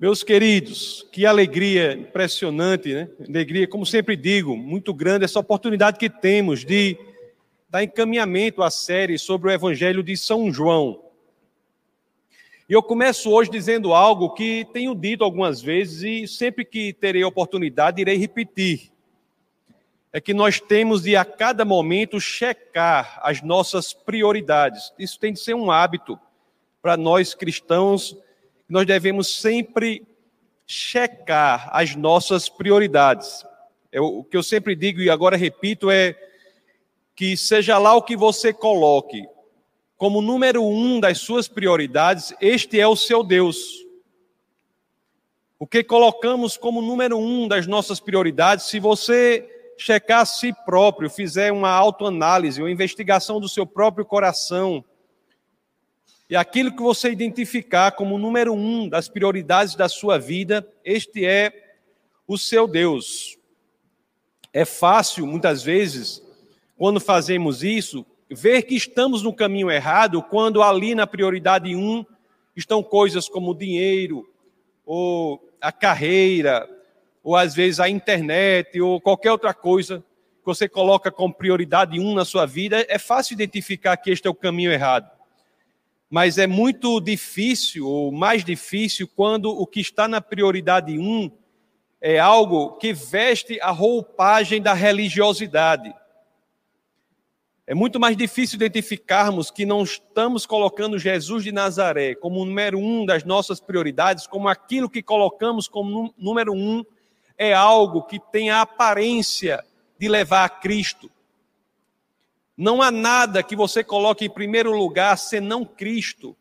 Meus queridos, que alegria impressionante, né? Alegria, como sempre digo, muito grande essa oportunidade que temos de dar encaminhamento à série sobre o Evangelho de São João. E eu começo hoje dizendo algo que tenho dito algumas vezes e sempre que terei oportunidade irei repetir. É que nós temos de a cada momento checar as nossas prioridades. Isso tem de ser um hábito para nós cristãos nós devemos sempre checar as nossas prioridades. O que eu sempre digo e agora repito é que seja lá o que você coloque como número um das suas prioridades, este é o seu Deus. O que colocamos como número um das nossas prioridades, se você checar a si próprio, fizer uma autoanálise, uma investigação do seu próprio coração, e aquilo que você identificar como número um das prioridades da sua vida, este é o seu Deus. É fácil, muitas vezes, quando fazemos isso, ver que estamos no caminho errado, quando ali na prioridade um estão coisas como dinheiro, ou a carreira, ou às vezes a internet, ou qualquer outra coisa que você coloca como prioridade um na sua vida, é fácil identificar que este é o caminho errado mas é muito difícil, ou mais difícil, quando o que está na prioridade um é algo que veste a roupagem da religiosidade. É muito mais difícil identificarmos que não estamos colocando Jesus de Nazaré como o número um das nossas prioridades, como aquilo que colocamos como número um é algo que tem a aparência de levar a Cristo. Não há nada que você coloque em primeiro lugar senão Cristo,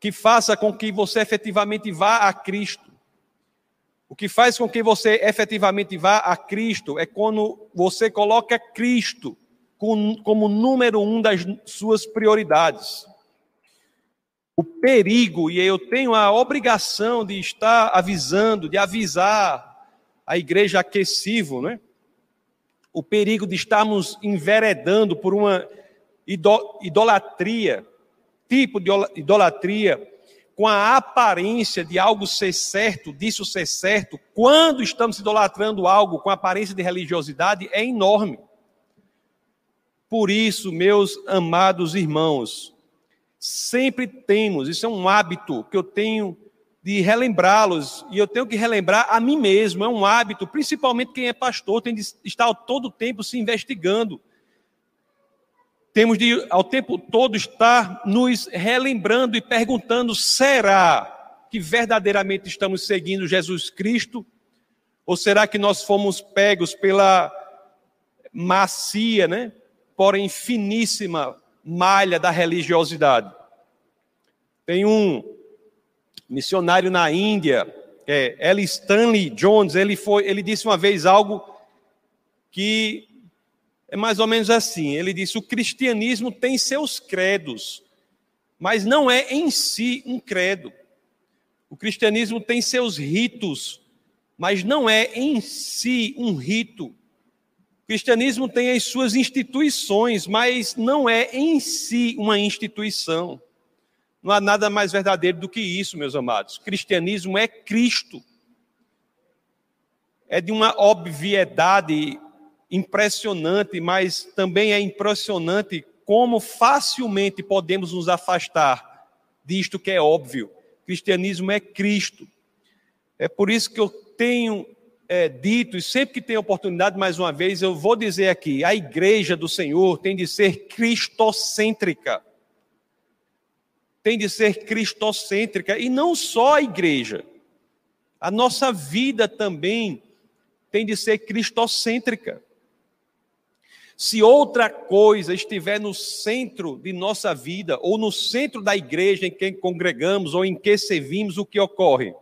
que faça com que você efetivamente vá a Cristo. O que faz com que você efetivamente vá a Cristo é quando você coloca Cristo como número um das suas prioridades. O perigo, e eu tenho a obrigação de estar avisando, de avisar a igreja aquecivo, né? O perigo de estarmos enveredando por uma idolatria, tipo de idolatria, com a aparência de algo ser certo, disso ser certo, quando estamos idolatrando algo com aparência de religiosidade, é enorme. Por isso, meus amados irmãos, sempre temos, isso é um hábito que eu tenho de relembrá-los, e eu tenho que relembrar a mim mesmo, é um hábito, principalmente quem é pastor, tem de estar todo o tempo se investigando. Temos de, ao tempo todo, estar nos relembrando e perguntando: será que verdadeiramente estamos seguindo Jesus Cristo? Ou será que nós fomos pegos pela macia, né? porém finíssima malha da religiosidade? Tem um missionário na Índia, é, L. Stanley Jones, ele, foi, ele disse uma vez algo que é mais ou menos assim: ele disse, o cristianismo tem seus credos, mas não é em si um credo. O cristianismo tem seus ritos, mas não é em si um rito. O cristianismo tem as suas instituições, mas não é em si uma instituição. Não há nada mais verdadeiro do que isso, meus amados. Cristianismo é Cristo. É de uma obviedade impressionante, mas também é impressionante como facilmente podemos nos afastar disto que é óbvio. Cristianismo é Cristo. É por isso que eu tenho é, dito, e sempre que tenho oportunidade, mais uma vez, eu vou dizer aqui: a igreja do Senhor tem de ser cristocêntrica tem de ser cristocêntrica e não só a igreja. A nossa vida também tem de ser cristocêntrica. Se outra coisa estiver no centro de nossa vida, ou no centro da igreja em que congregamos, ou em que servimos, o que ocorre?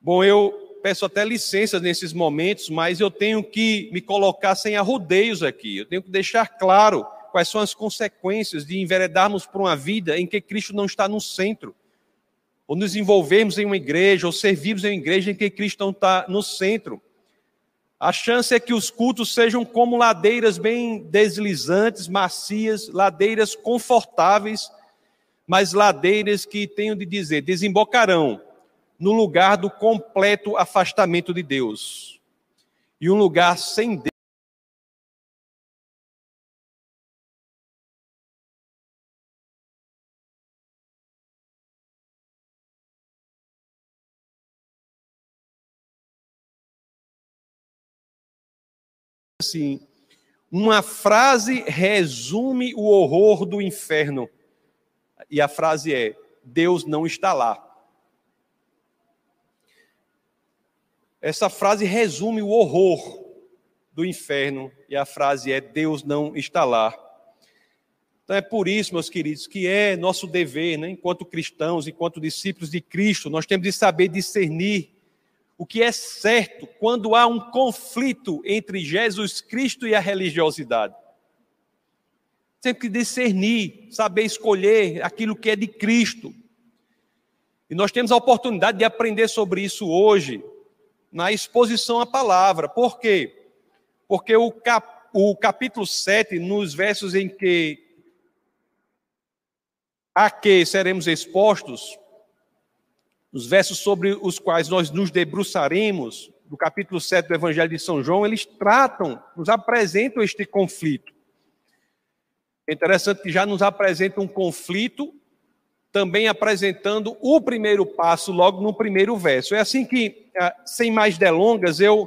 Bom, eu peço até licença nesses momentos, mas eu tenho que me colocar sem arrodeios aqui. Eu tenho que deixar claro quais são as consequências de enveredarmos por uma vida em que Cristo não está no centro, ou nos envolvermos em uma igreja, ou servirmos em uma igreja em que Cristo não está no centro. A chance é que os cultos sejam como ladeiras bem deslizantes, macias, ladeiras confortáveis, mas ladeiras que, tenho de dizer, desembocarão no lugar do completo afastamento de Deus. E um lugar sem Deus. Assim: uma frase resume o horror do inferno. E a frase é: Deus não está lá. Essa frase resume o horror do inferno e a frase é: Deus não está lá. Então é por isso, meus queridos, que é nosso dever, né, enquanto cristãos, enquanto discípulos de Cristo, nós temos de saber discernir o que é certo quando há um conflito entre Jesus Cristo e a religiosidade. Sempre que discernir, saber escolher aquilo que é de Cristo. E nós temos a oportunidade de aprender sobre isso hoje, na exposição à palavra. Por quê? Porque o, cap, o capítulo 7, nos versos em que a que seremos expostos, os versos sobre os quais nós nos debruçaremos, do capítulo 7 do Evangelho de São João, eles tratam, nos apresentam este conflito. É interessante que já nos apresenta um conflito, também apresentando o primeiro passo logo no primeiro verso. É assim que, ah, sem mais delongas, eu,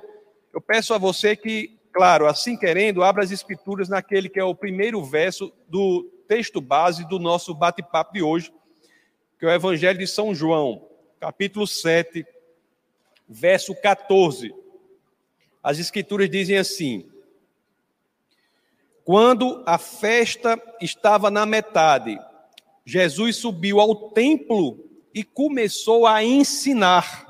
eu peço a você que, claro, assim querendo, abra as escrituras naquele que é o primeiro verso do texto base do nosso bate-papo de hoje, que é o Evangelho de São João capítulo 7, verso 14. As Escrituras dizem assim: Quando a festa estava na metade, Jesus subiu ao templo e começou a ensinar.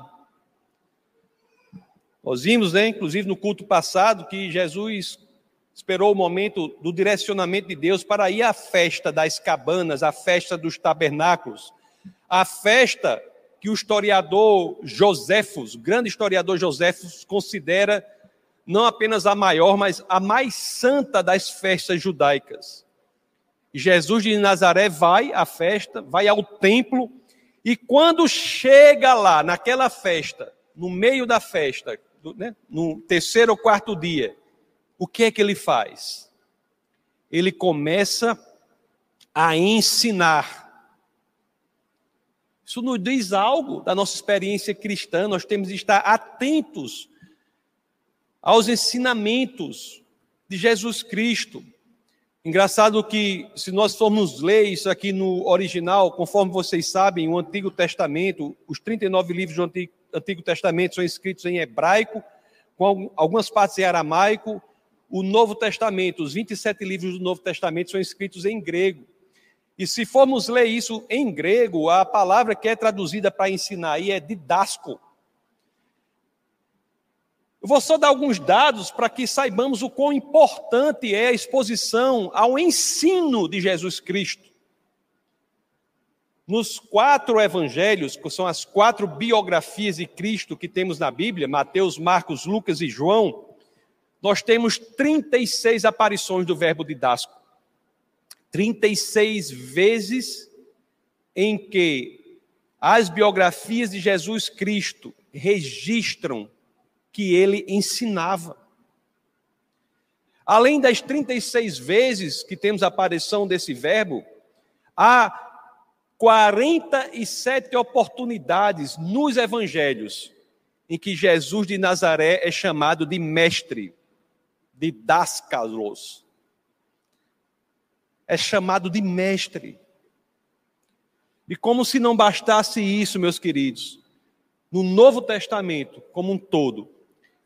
Nós vimos, né, inclusive no culto passado, que Jesus esperou o momento do direcionamento de Deus para ir à festa das cabanas, à festa dos tabernáculos, a festa que o historiador Joséfos, o grande historiador Joséfos, considera não apenas a maior, mas a mais santa das festas judaicas. Jesus de Nazaré vai à festa, vai ao templo, e quando chega lá, naquela festa, no meio da festa, né, no terceiro ou quarto dia, o que é que ele faz? Ele começa a ensinar isso nos diz algo da nossa experiência cristã, nós temos de estar atentos aos ensinamentos de Jesus Cristo. Engraçado que, se nós formos ler isso aqui no original, conforme vocês sabem, o Antigo Testamento, os 39 livros do Antigo, Antigo Testamento são escritos em hebraico, com algumas partes em aramaico. O Novo Testamento, os 27 livros do Novo Testamento são escritos em grego. E se formos ler isso em grego, a palavra que é traduzida para ensinar aí é didasco. Eu vou só dar alguns dados para que saibamos o quão importante é a exposição ao ensino de Jesus Cristo. Nos quatro evangelhos, que são as quatro biografias de Cristo que temos na Bíblia, Mateus, Marcos, Lucas e João, nós temos 36 aparições do verbo didasco. 36 vezes em que as biografias de Jesus Cristo registram que ele ensinava. Além das 36 vezes que temos a aparição desse verbo, há 47 oportunidades nos evangelhos em que Jesus de Nazaré é chamado de mestre, de dascalos é chamado de mestre. E como se não bastasse isso, meus queridos, no Novo Testamento como um todo,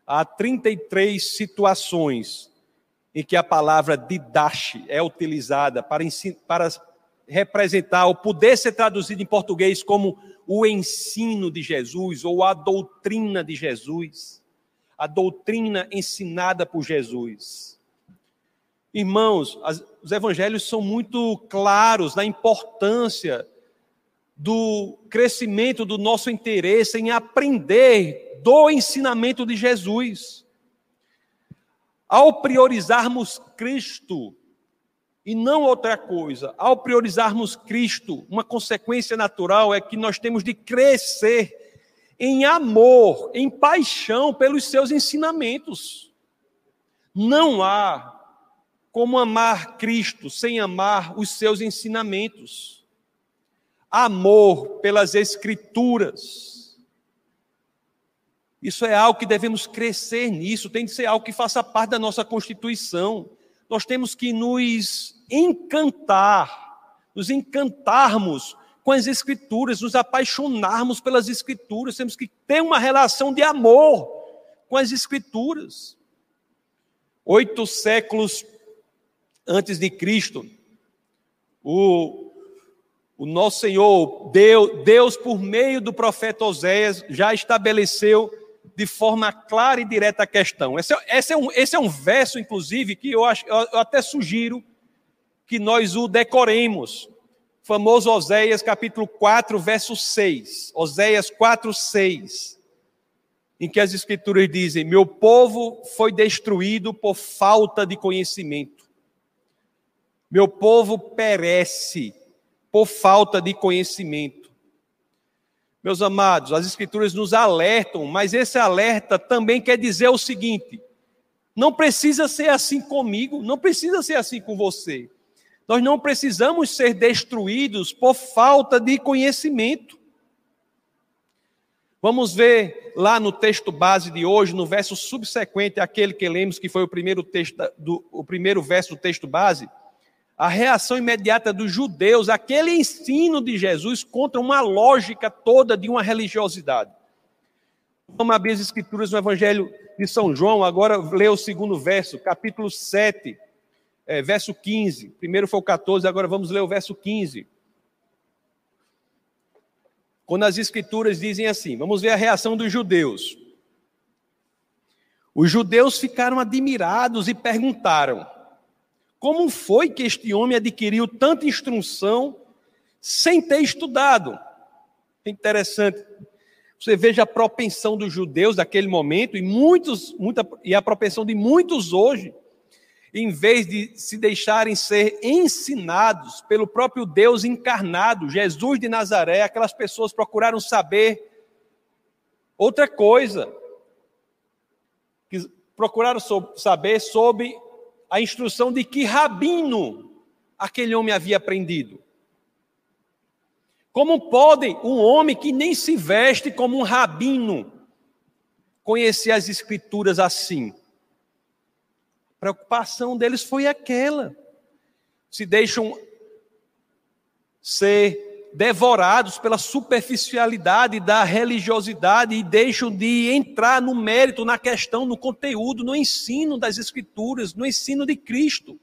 há 33 situações em que a palavra didache é utilizada para, para representar, ou poder ser traduzido em português como o ensino de Jesus ou a doutrina de Jesus, a doutrina ensinada por Jesus. Irmãos, as, os evangelhos são muito claros na importância do crescimento do nosso interesse em aprender do ensinamento de Jesus. Ao priorizarmos Cristo, e não outra coisa, ao priorizarmos Cristo, uma consequência natural é que nós temos de crescer em amor, em paixão pelos seus ensinamentos. Não há como amar Cristo sem amar os seus ensinamentos. Amor pelas Escrituras. Isso é algo que devemos crescer nisso, tem de ser algo que faça parte da nossa constituição. Nós temos que nos encantar, nos encantarmos com as Escrituras, nos apaixonarmos pelas Escrituras, temos que ter uma relação de amor com as Escrituras. Oito séculos antes de Cristo, o, o nosso Senhor, Deus, Deus, por meio do profeta Oséias, já estabeleceu de forma clara e direta a questão. Esse, é, esse, é, um, esse é um verso, inclusive, que eu, acho, eu até sugiro que nós o decoremos famoso Oséias capítulo 4, verso 6. Oséias 4, 6. Em que as escrituras dizem: Meu povo foi destruído por falta de conhecimento. Meu povo perece por falta de conhecimento. Meus amados, as escrituras nos alertam, mas esse alerta também quer dizer o seguinte: não precisa ser assim comigo, não precisa ser assim com você. Nós não precisamos ser destruídos por falta de conhecimento. Vamos ver lá no texto base de hoje, no verso subsequente àquele que lemos, que foi o primeiro, texto do, o primeiro verso do texto base, a reação imediata dos judeus, aquele ensino de Jesus contra uma lógica toda de uma religiosidade. Vamos abrir as escrituras no Evangelho de São João, agora lê o segundo verso, capítulo 7 é, verso 15. Primeiro foi o 14, agora vamos ler o verso 15. Quando as escrituras dizem assim, vamos ver a reação dos judeus. Os judeus ficaram admirados e perguntaram: como foi que este homem adquiriu tanta instrução sem ter estudado? Interessante. Você veja a propensão dos judeus daquele momento e muitos, muita, e a propensão de muitos hoje em vez de se deixarem ser ensinados pelo próprio Deus encarnado, Jesus de Nazaré, aquelas pessoas procuraram saber outra coisa. Procuraram saber sobre a instrução de que rabino aquele homem havia aprendido. Como pode um homem que nem se veste como um rabino conhecer as escrituras assim? preocupação deles foi aquela. Se deixam ser devorados pela superficialidade da religiosidade e deixam de entrar no mérito, na questão, no conteúdo, no ensino das Escrituras, no ensino de Cristo.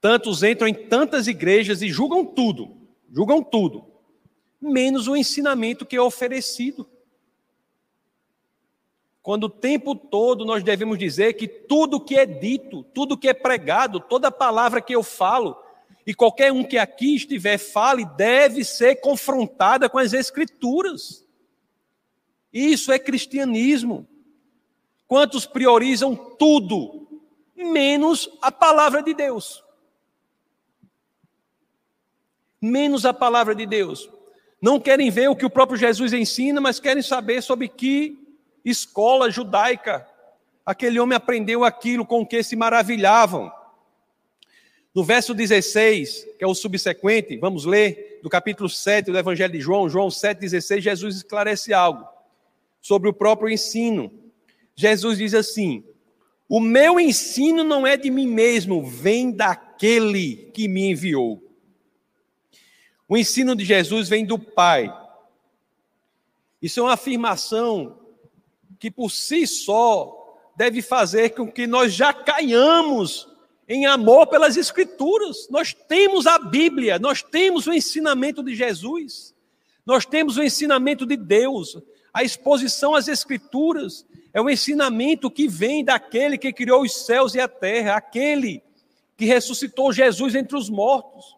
Tantos entram em tantas igrejas e julgam tudo, julgam tudo, menos o ensinamento que é oferecido. Quando o tempo todo nós devemos dizer que tudo que é dito, tudo que é pregado, toda palavra que eu falo, e qualquer um que aqui estiver fale, deve ser confrontada com as Escrituras. Isso é cristianismo. Quantos priorizam tudo, menos a palavra de Deus? Menos a palavra de Deus. Não querem ver o que o próprio Jesus ensina, mas querem saber sobre que escola judaica. Aquele homem aprendeu aquilo com que se maravilhavam. No verso 16, que é o subsequente, vamos ler, do capítulo 7 do Evangelho de João, João 7,16, Jesus esclarece algo sobre o próprio ensino. Jesus diz assim: O meu ensino não é de mim mesmo, vem daquele que me enviou. O ensino de Jesus vem do Pai. Isso é uma afirmação que por si só deve fazer com que nós já caiamos em amor pelas Escrituras. Nós temos a Bíblia, nós temos o ensinamento de Jesus, nós temos o ensinamento de Deus. A exposição às Escrituras é o ensinamento que vem daquele que criou os céus e a terra, aquele que ressuscitou Jesus entre os mortos,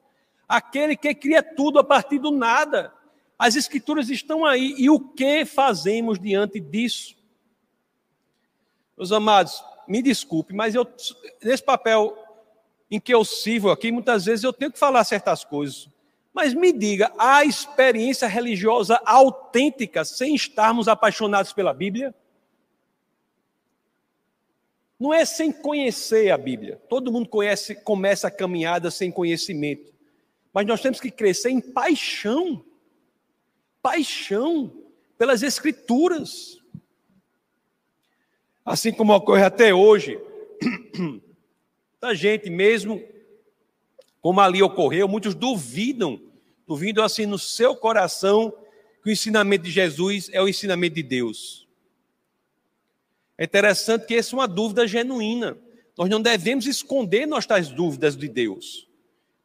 aquele que cria tudo a partir do nada. As Escrituras estão aí, e o que fazemos diante disso? Meus amados, me desculpe, mas eu, nesse papel em que eu sirvo aqui, muitas vezes eu tenho que falar certas coisas. Mas me diga, há experiência religiosa autêntica sem estarmos apaixonados pela Bíblia? Não é sem conhecer a Bíblia. Todo mundo conhece, começa a caminhada sem conhecimento. Mas nós temos que crescer em paixão. Paixão pelas Escrituras. Assim como ocorre até hoje. A gente mesmo, como ali ocorreu, muitos duvidam, duvidam assim no seu coração que o ensinamento de Jesus é o ensinamento de Deus. É interessante que essa é uma dúvida genuína. Nós não devemos esconder nossas dúvidas de Deus.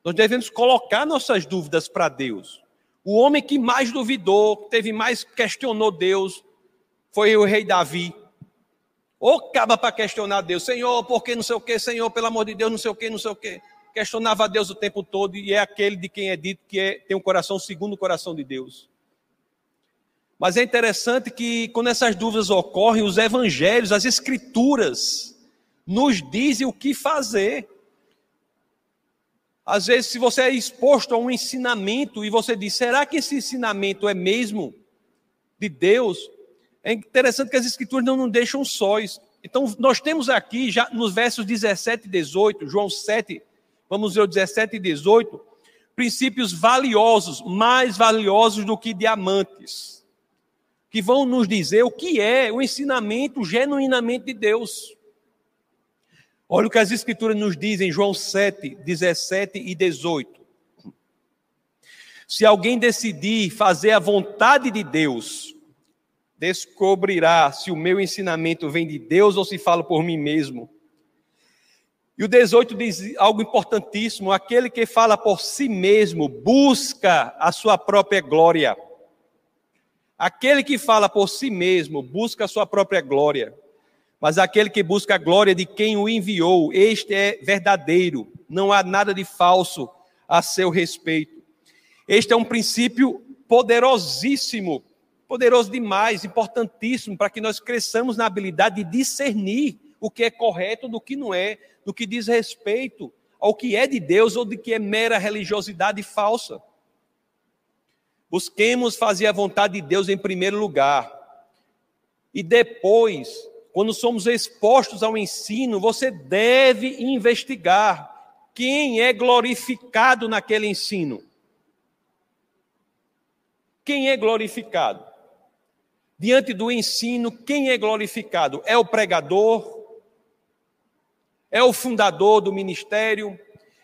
Nós devemos colocar nossas dúvidas para Deus. O homem que mais duvidou, que teve mais questionou Deus, foi o rei Davi. Ou acaba para questionar Deus, Senhor, por que não sei o que, Senhor, pelo amor de Deus, não sei o que, não sei o que. Questionava Deus o tempo todo e é aquele de quem é dito que é, tem um coração segundo o coração de Deus. Mas é interessante que quando essas dúvidas ocorrem, os evangelhos, as escrituras, nos dizem o que fazer. Às vezes, se você é exposto a um ensinamento e você diz, será que esse ensinamento é mesmo de Deus? É interessante que as escrituras não nos deixam sóis. Então, nós temos aqui, já nos versos 17 e 18, João 7, vamos ver o 17 e 18, princípios valiosos, mais valiosos do que diamantes que vão nos dizer o que é o ensinamento genuinamente de Deus. Olha o que as Escrituras nos dizem, João 7, 17 e 18. Se alguém decidir fazer a vontade de Deus, descobrirá se o meu ensinamento vem de Deus ou se falo por mim mesmo. E o 18 diz algo importantíssimo: aquele que fala por si mesmo busca a sua própria glória. Aquele que fala por si mesmo busca a sua própria glória, mas aquele que busca a glória de quem o enviou, este é verdadeiro, não há nada de falso a seu respeito. Este é um princípio poderosíssimo, poderoso demais, importantíssimo, para que nós cresçamos na habilidade de discernir o que é correto do que não é, do que diz respeito ao que é de Deus ou de que é mera religiosidade falsa. Busquemos fazer a vontade de Deus em primeiro lugar. E depois, quando somos expostos ao ensino, você deve investigar quem é glorificado naquele ensino. Quem é glorificado? Diante do ensino, quem é glorificado? É o pregador? É o fundador do ministério?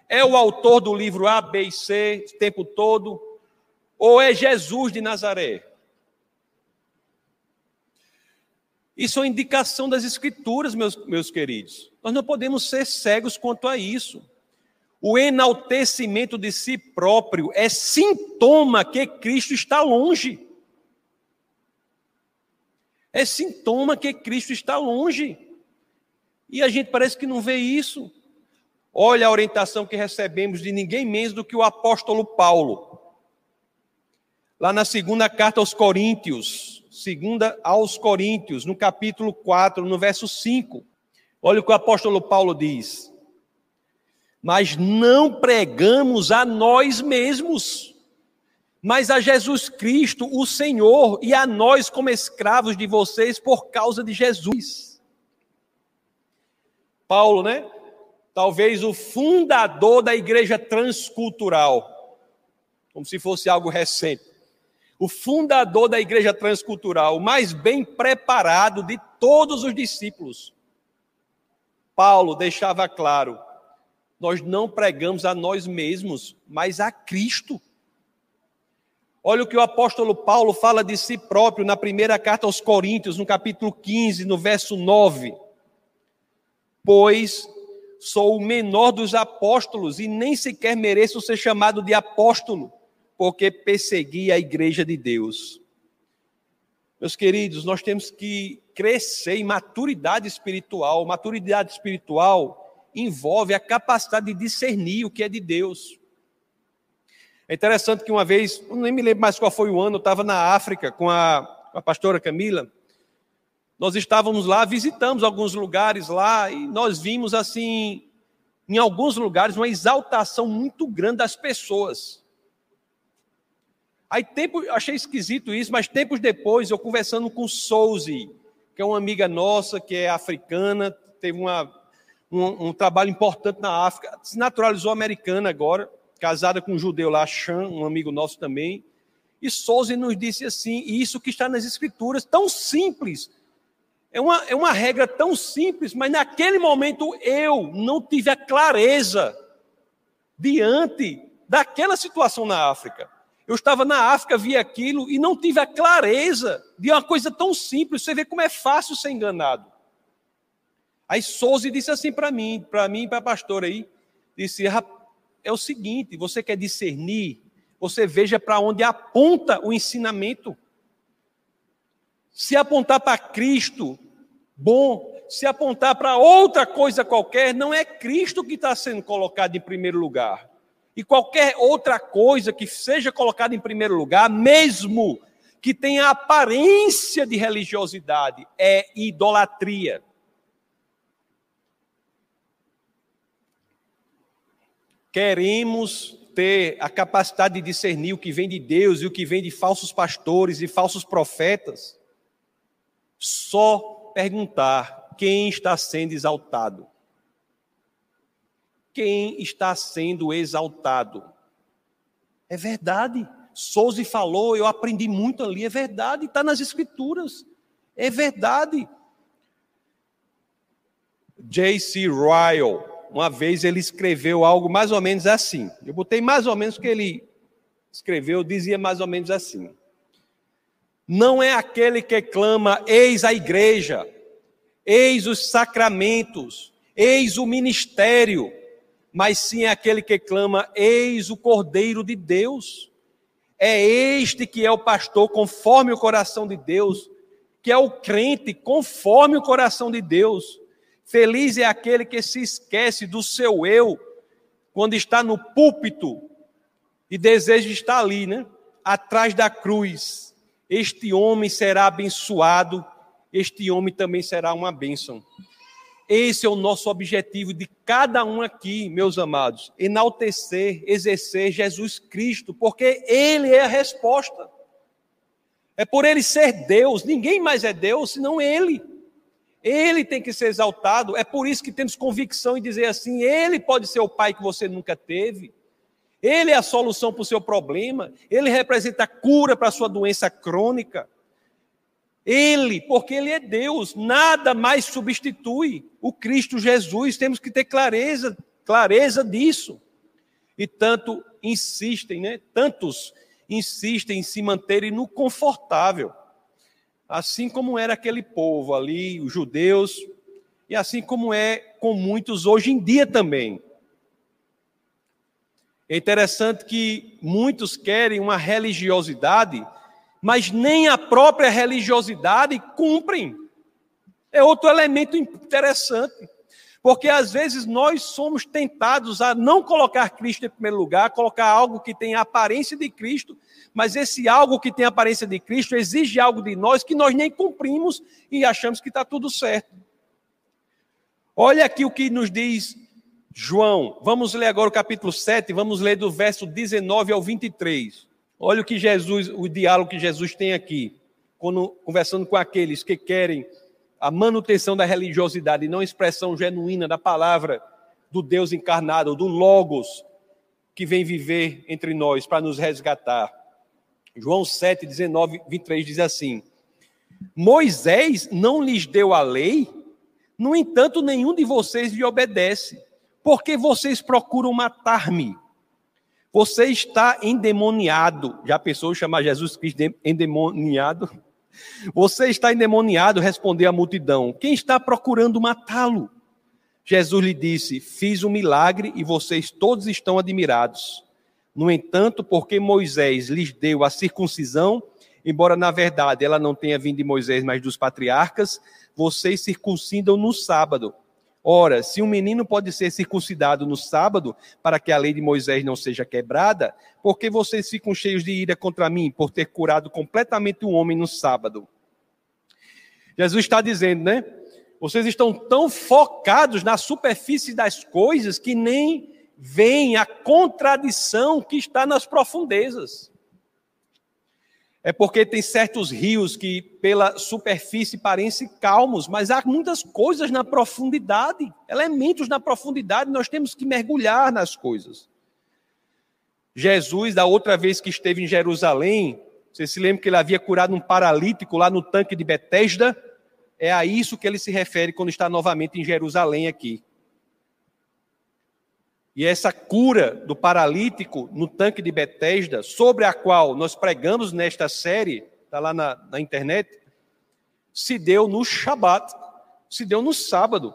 É o autor do livro A, B e C o tempo todo? Ou é Jesus de Nazaré? Isso é indicação das Escrituras, meus, meus queridos. Nós não podemos ser cegos quanto a isso. O enaltecimento de si próprio é sintoma que Cristo está longe. É sintoma que Cristo está longe. E a gente parece que não vê isso. Olha a orientação que recebemos de ninguém menos do que o apóstolo Paulo lá na segunda carta aos Coríntios, segunda aos Coríntios, no capítulo 4, no verso 5. Olha o que o apóstolo Paulo diz. Mas não pregamos a nós mesmos, mas a Jesus Cristo, o Senhor, e a nós como escravos de vocês por causa de Jesus. Paulo, né? Talvez o fundador da igreja transcultural, como se fosse algo recente o fundador da igreja transcultural, o mais bem preparado de todos os discípulos. Paulo deixava claro: nós não pregamos a nós mesmos, mas a Cristo. Olha o que o apóstolo Paulo fala de si próprio na primeira carta aos Coríntios, no capítulo 15, no verso 9. Pois sou o menor dos apóstolos e nem sequer mereço ser chamado de apóstolo porque perseguia a igreja de Deus. Meus queridos, nós temos que crescer em maturidade espiritual. Maturidade espiritual envolve a capacidade de discernir o que é de Deus. É interessante que uma vez, nem me lembro mais qual foi o ano, eu estava na África com a, com a pastora Camila. Nós estávamos lá, visitamos alguns lugares lá e nós vimos assim, em alguns lugares, uma exaltação muito grande das pessoas Aí tempo, achei esquisito isso, mas tempos depois, eu conversando com Souzi, que é uma amiga nossa, que é africana, teve uma, um, um trabalho importante na África, se naturalizou americana agora, casada com um judeu lá, um amigo nosso também. E Souza nos disse assim, e isso que está nas escrituras, tão simples, é uma, é uma regra tão simples, mas naquele momento eu não tive a clareza diante daquela situação na África. Eu estava na África, vi aquilo e não tive a clareza de uma coisa tão simples. Você vê como é fácil ser enganado. Aí Souza disse assim para mim, para mim para a pastora aí, disse: é o seguinte, você quer discernir, você veja para onde aponta o ensinamento. Se apontar para Cristo, bom. Se apontar para outra coisa qualquer, não é Cristo que está sendo colocado em primeiro lugar. E qualquer outra coisa que seja colocada em primeiro lugar, mesmo que tenha aparência de religiosidade, é idolatria. Queremos ter a capacidade de discernir o que vem de Deus e o que vem de falsos pastores e falsos profetas. Só perguntar quem está sendo exaltado quem está sendo exaltado. É verdade. Souza falou, eu aprendi muito ali, é verdade, está nas escrituras. É verdade. J.C. Ryle, uma vez ele escreveu algo mais ou menos assim. Eu botei mais ou menos o que ele escreveu, dizia mais ou menos assim. Não é aquele que clama, eis a igreja, eis os sacramentos, eis o ministério, mas sim é aquele que clama: Eis o Cordeiro de Deus. É este que é o pastor conforme o coração de Deus, que é o crente conforme o coração de Deus. Feliz é aquele que se esquece do seu eu quando está no púlpito e deseja estar ali, né? Atrás da cruz. Este homem será abençoado, este homem também será uma bênção. Esse é o nosso objetivo de cada um aqui, meus amados, enaltecer, exercer Jesus Cristo, porque Ele é a resposta. É por Ele ser Deus, ninguém mais é Deus senão Ele. Ele tem que ser exaltado, é por isso que temos convicção em dizer assim: Ele pode ser o Pai que você nunca teve, Ele é a solução para o seu problema, Ele representa a cura para a sua doença crônica. Ele, porque Ele é Deus, nada mais substitui o Cristo Jesus. Temos que ter clareza, clareza disso. E tanto insistem, né? Tantos insistem em se manterem no confortável. Assim como era aquele povo ali, os judeus, e assim como é com muitos hoje em dia também. É interessante que muitos querem uma religiosidade mas nem a própria religiosidade cumprem. É outro elemento interessante. Porque às vezes nós somos tentados a não colocar Cristo em primeiro lugar, colocar algo que tem a aparência de Cristo, mas esse algo que tem a aparência de Cristo exige algo de nós que nós nem cumprimos e achamos que está tudo certo. Olha aqui o que nos diz João. Vamos ler agora o capítulo 7, vamos ler do verso 19 ao 23. Olha o que Jesus, o diálogo que Jesus tem aqui, quando, conversando com aqueles que querem a manutenção da religiosidade e não a expressão genuína da palavra do Deus encarnado, do Logos, que vem viver entre nós para nos resgatar. João 7, 19, 23 diz assim: Moisés não lhes deu a lei, no entanto, nenhum de vocês lhe obedece, porque vocês procuram matar-me. Você está endemoniado. Já pensou chamar Jesus Cristo de endemoniado? Você está endemoniado, respondeu a multidão. Quem está procurando matá-lo? Jesus lhe disse: Fiz um milagre e vocês todos estão admirados. No entanto, porque Moisés lhes deu a circuncisão, embora na verdade ela não tenha vindo de Moisés, mas dos patriarcas, vocês circuncidam no sábado. Ora, se um menino pode ser circuncidado no sábado, para que a lei de Moisés não seja quebrada, por que vocês ficam cheios de ira contra mim por ter curado completamente o homem no sábado? Jesus está dizendo, né? Vocês estão tão focados na superfície das coisas que nem veem a contradição que está nas profundezas. É porque tem certos rios que, pela superfície, parecem calmos, mas há muitas coisas na profundidade, elementos na profundidade, nós temos que mergulhar nas coisas. Jesus, da outra vez que esteve em Jerusalém, você se lembra que ele havia curado um paralítico lá no tanque de Betesda? É a isso que ele se refere quando está novamente em Jerusalém aqui. E essa cura do paralítico no tanque de Betesda, sobre a qual nós pregamos nesta série, está lá na, na internet, se deu no Shabat, se deu no sábado.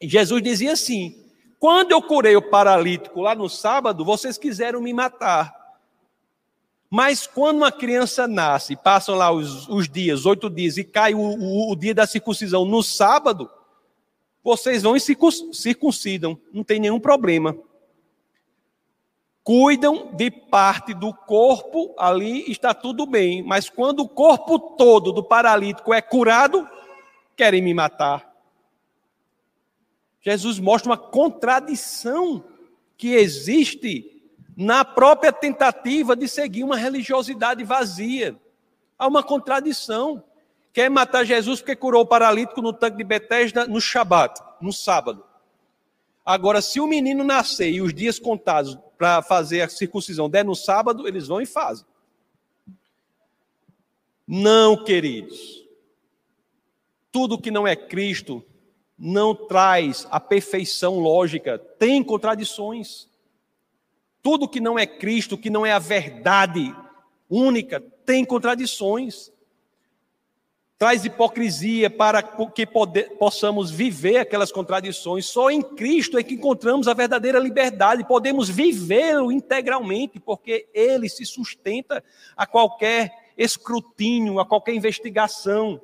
E Jesus dizia assim: quando eu curei o paralítico lá no sábado, vocês quiseram me matar. Mas quando uma criança nasce, passam lá os, os dias, oito dias, e cai o, o, o, dia da circuncisão no sábado, vocês vão e circuncidam, não tem nenhum problema. Cuidam de parte do corpo, ali está tudo bem, mas quando o corpo todo do paralítico é curado, querem me matar. Jesus mostra uma contradição que existe na própria tentativa de seguir uma religiosidade vazia. Há uma contradição. Quer matar Jesus porque curou o paralítico no tanque de Betesda no Shabat, no sábado. Agora, se o menino nascer e os dias contados para fazer a circuncisão der no sábado, eles vão e fazem. Não, queridos. Tudo que não é Cristo não traz a perfeição lógica, tem contradições. Tudo que não é Cristo, que não é a verdade única, tem contradições. Traz hipocrisia para que poder, possamos viver aquelas contradições. Só em Cristo é que encontramos a verdadeira liberdade, podemos vivê-lo integralmente, porque ele se sustenta a qualquer escrutínio, a qualquer investigação.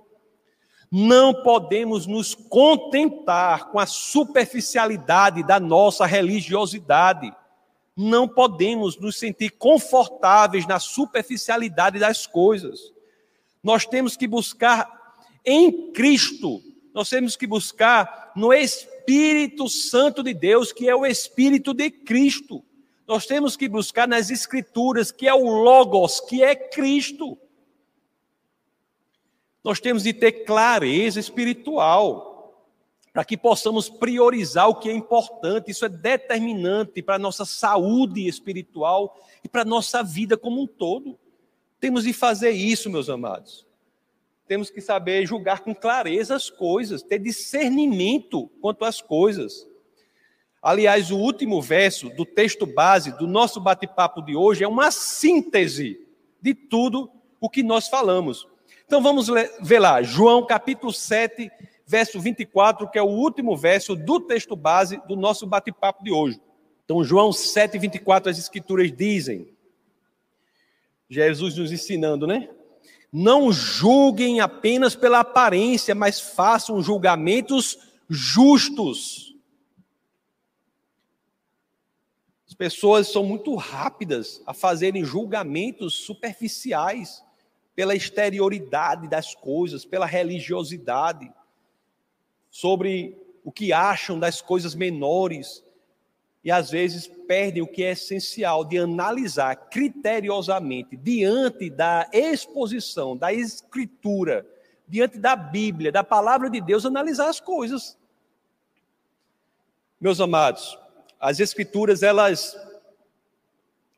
Não podemos nos contentar com a superficialidade da nossa religiosidade não podemos nos sentir confortáveis na superficialidade das coisas. Nós temos que buscar em Cristo, nós temos que buscar no Espírito Santo de Deus, que é o Espírito de Cristo. Nós temos que buscar nas Escrituras, que é o Logos, que é Cristo. Nós temos de ter clareza espiritual para que possamos priorizar o que é importante. Isso é determinante para a nossa saúde espiritual e para a nossa vida como um todo. Temos de fazer isso, meus amados. Temos que saber julgar com clareza as coisas, ter discernimento quanto às coisas. Aliás, o último verso do texto base do nosso bate-papo de hoje é uma síntese de tudo o que nós falamos. Então vamos ver lá, João capítulo 7, verso 24, que é o último verso do texto base do nosso bate-papo de hoje. Então, João 7, 24, as escrituras dizem, Jesus nos ensinando, né? Não julguem apenas pela aparência, mas façam julgamentos justos. As pessoas são muito rápidas a fazerem julgamentos superficiais pela exterioridade das coisas, pela religiosidade sobre o que acham das coisas menores e às vezes perdem o que é essencial de analisar criteriosamente diante da exposição da escritura, diante da Bíblia, da palavra de Deus, analisar as coisas. Meus amados, as escrituras elas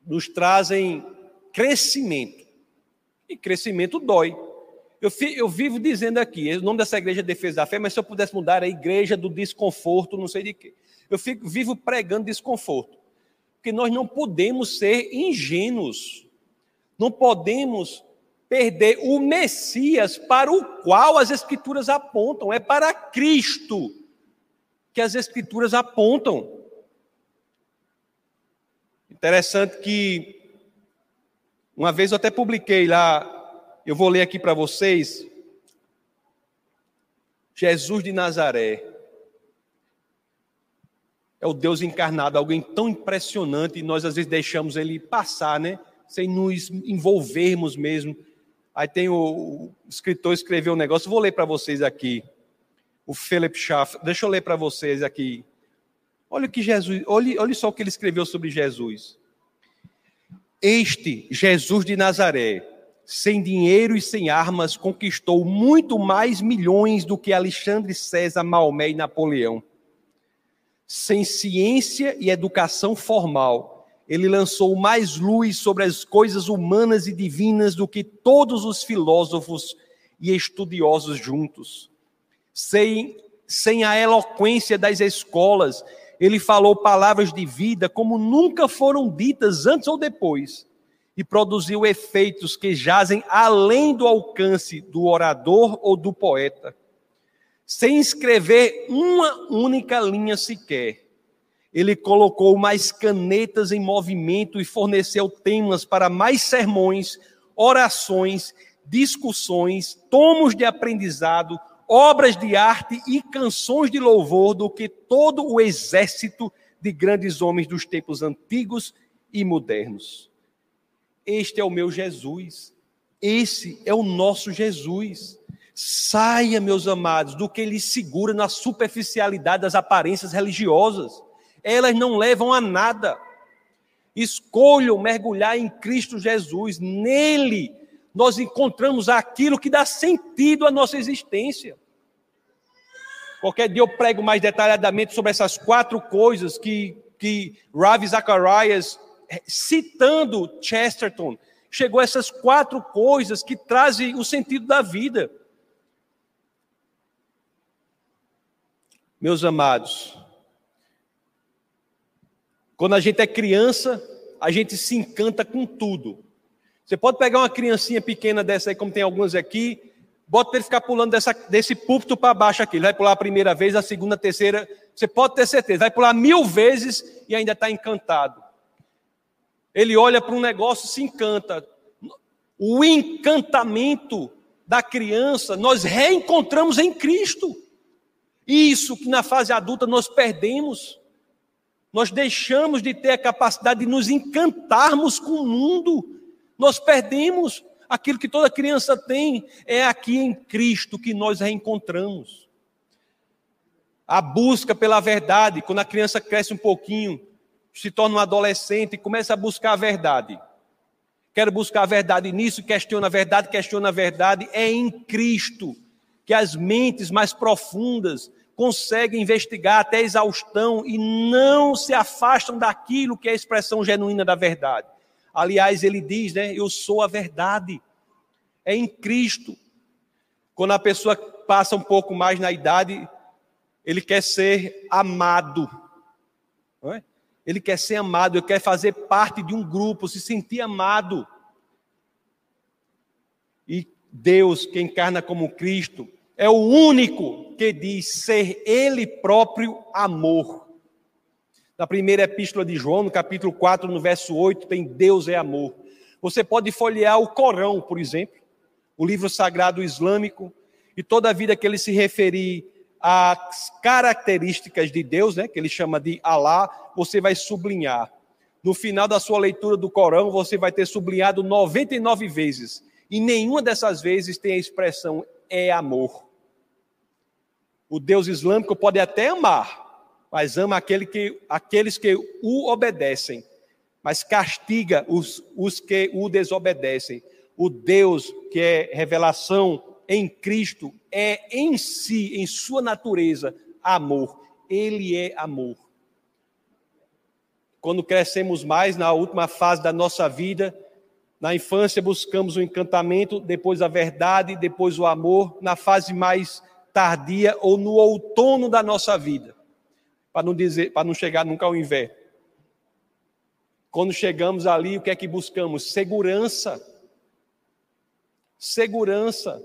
nos trazem crescimento. E crescimento dói. Eu, eu, vivo dizendo aqui, o nome dessa igreja é Defesa da Fé, mas se eu pudesse mudar a igreja do desconforto, não sei de quê. Eu fico, vivo pregando desconforto. Porque nós não podemos ser ingênuos. Não podemos perder o Messias para o qual as Escrituras apontam. É para Cristo que as Escrituras apontam. Interessante que uma vez eu até publiquei lá eu vou ler aqui para vocês. Jesus de Nazaré é o Deus encarnado, alguém tão impressionante e nós às vezes deixamos ele passar, né? Sem nos envolvermos mesmo. Aí tem o, o escritor escreveu um negócio, vou ler para vocês aqui. O Philip Schaff, deixa eu ler para vocês aqui. Olha que Jesus, olhe, olhe só o que ele escreveu sobre Jesus. Este Jesus de Nazaré sem dinheiro e sem armas, conquistou muito mais milhões do que Alexandre César, Maomé e Napoleão. Sem ciência e educação formal, ele lançou mais luz sobre as coisas humanas e divinas do que todos os filósofos e estudiosos juntos. Sem, sem a eloquência das escolas, ele falou palavras de vida como nunca foram ditas antes ou depois e produziu efeitos que jazem além do alcance do orador ou do poeta. Sem escrever uma única linha sequer, ele colocou mais canetas em movimento e forneceu temas para mais sermões, orações, discussões, tomos de aprendizado, obras de arte e canções de louvor do que todo o exército de grandes homens dos tempos antigos e modernos. Este é o meu Jesus. Esse é o nosso Jesus. Saia, meus amados, do que ele segura na superficialidade das aparências religiosas. Elas não levam a nada. Escolham mergulhar em Cristo Jesus. Nele nós encontramos aquilo que dá sentido à nossa existência. Qualquer dia eu prego mais detalhadamente sobre essas quatro coisas que, que Ravi Zacharias é, citando Chesterton, chegou a essas quatro coisas que trazem o sentido da vida. Meus amados, quando a gente é criança, a gente se encanta com tudo. Você pode pegar uma criancinha pequena dessa aí, como tem algumas aqui, bota para ele ficar pulando dessa, desse púlpito para baixo aqui. Ele vai pular a primeira vez, a segunda, a terceira. Você pode ter certeza, vai pular mil vezes e ainda está encantado. Ele olha para um negócio e se encanta. O encantamento da criança nós reencontramos em Cristo. Isso que na fase adulta nós perdemos. Nós deixamos de ter a capacidade de nos encantarmos com o mundo. Nós perdemos aquilo que toda criança tem. É aqui em Cristo que nós reencontramos. A busca pela verdade, quando a criança cresce um pouquinho, se torna um adolescente e começa a buscar a verdade. Quero buscar a verdade nisso, questiona a verdade, questiona a verdade. É em Cristo que as mentes mais profundas conseguem investigar até exaustão e não se afastam daquilo que é a expressão genuína da verdade. Aliás, ele diz, né? Eu sou a verdade. É em Cristo. Quando a pessoa passa um pouco mais na idade, ele quer ser amado. É? Ele quer ser amado, ele quer fazer parte de um grupo, se sentir amado. E Deus, que encarna como Cristo, é o único que diz ser Ele próprio amor. Na primeira epístola de João, no capítulo 4, no verso 8, tem Deus é amor. Você pode folhear o Corão, por exemplo, o livro sagrado islâmico, e toda a vida que ele se referir as características de Deus, né, que ele chama de Alá, você vai sublinhar. No final da sua leitura do Corão, você vai ter sublinhado 99 vezes. E nenhuma dessas vezes tem a expressão é amor. O Deus islâmico pode até amar, mas ama aquele que, aqueles que o obedecem, mas castiga os, os que o desobedecem. O Deus que é revelação em Cristo é em si, em sua natureza, amor. Ele é amor. Quando crescemos mais, na última fase da nossa vida, na infância buscamos o encantamento, depois a verdade, depois o amor, na fase mais tardia ou no outono da nossa vida. Para não dizer, para não chegar nunca ao inverno. Quando chegamos ali, o que é que buscamos? Segurança. Segurança.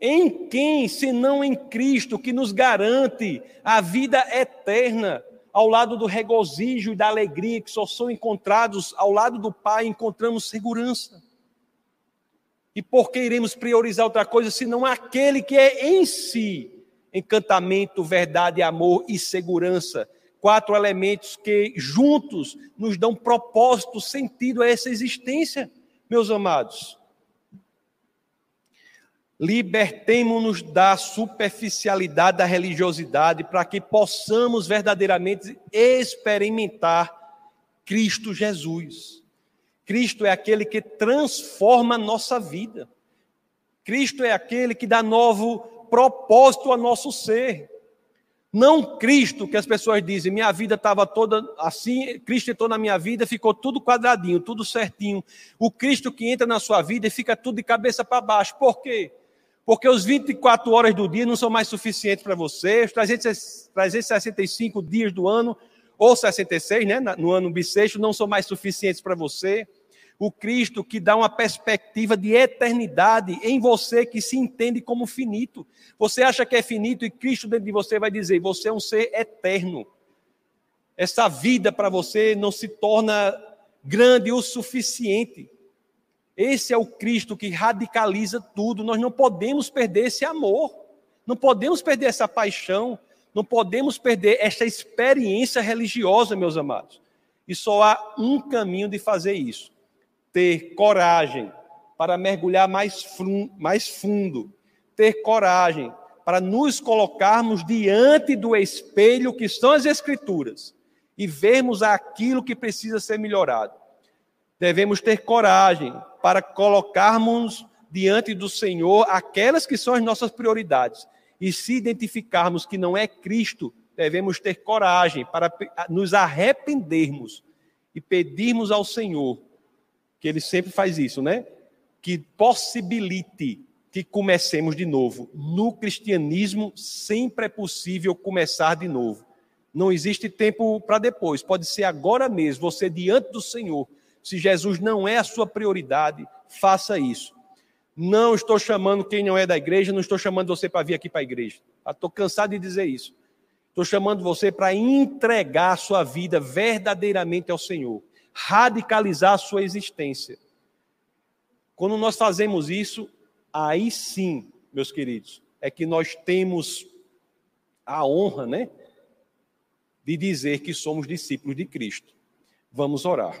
Em quem, senão em Cristo, que nos garante a vida eterna, ao lado do regozijo e da alegria que só são encontrados ao lado do Pai, encontramos segurança. E por que iremos priorizar outra coisa senão aquele que é em si encantamento, verdade, amor e segurança? Quatro elementos que juntos nos dão propósito, sentido a essa existência, meus amados. Libertemo-nos da superficialidade da religiosidade para que possamos verdadeiramente experimentar Cristo Jesus. Cristo é aquele que transforma a nossa vida. Cristo é aquele que dá novo propósito ao nosso ser. Não Cristo, que as pessoas dizem, minha vida estava toda assim, Cristo entrou na minha vida, ficou tudo quadradinho, tudo certinho. O Cristo que entra na sua vida e fica tudo de cabeça para baixo. Por quê? Porque os 24 horas do dia não são mais suficientes para você, os 365 dias do ano, ou 66, né, no ano bissexto, não são mais suficientes para você o Cristo que dá uma perspectiva de eternidade em você que se entende como finito. Você acha que é finito e Cristo dentro de você vai dizer: você é um ser eterno. Essa vida para você não se torna grande o suficiente. Esse é o Cristo que radicaliza tudo. Nós não podemos perder esse amor, não podemos perder essa paixão, não podemos perder esta experiência religiosa, meus amados. E só há um caminho de fazer isso ter coragem para mergulhar mais, mais fundo, ter coragem para nos colocarmos diante do espelho que são as Escrituras e vermos aquilo que precisa ser melhorado. Devemos ter coragem para colocarmos diante do Senhor aquelas que são as nossas prioridades. E se identificarmos que não é Cristo, devemos ter coragem para nos arrependermos e pedirmos ao Senhor que ele sempre faz isso, né? Que possibilite que comecemos de novo. No cristianismo, sempre é possível começar de novo. Não existe tempo para depois, pode ser agora mesmo, você diante do Senhor. Se Jesus não é a sua prioridade, faça isso. Não estou chamando quem não é da igreja, não estou chamando você para vir aqui para a igreja. Estou cansado de dizer isso. Estou chamando você para entregar a sua vida verdadeiramente ao Senhor radicalizar a sua existência. Quando nós fazemos isso, aí sim, meus queridos, é que nós temos a honra, né, de dizer que somos discípulos de Cristo. Vamos orar.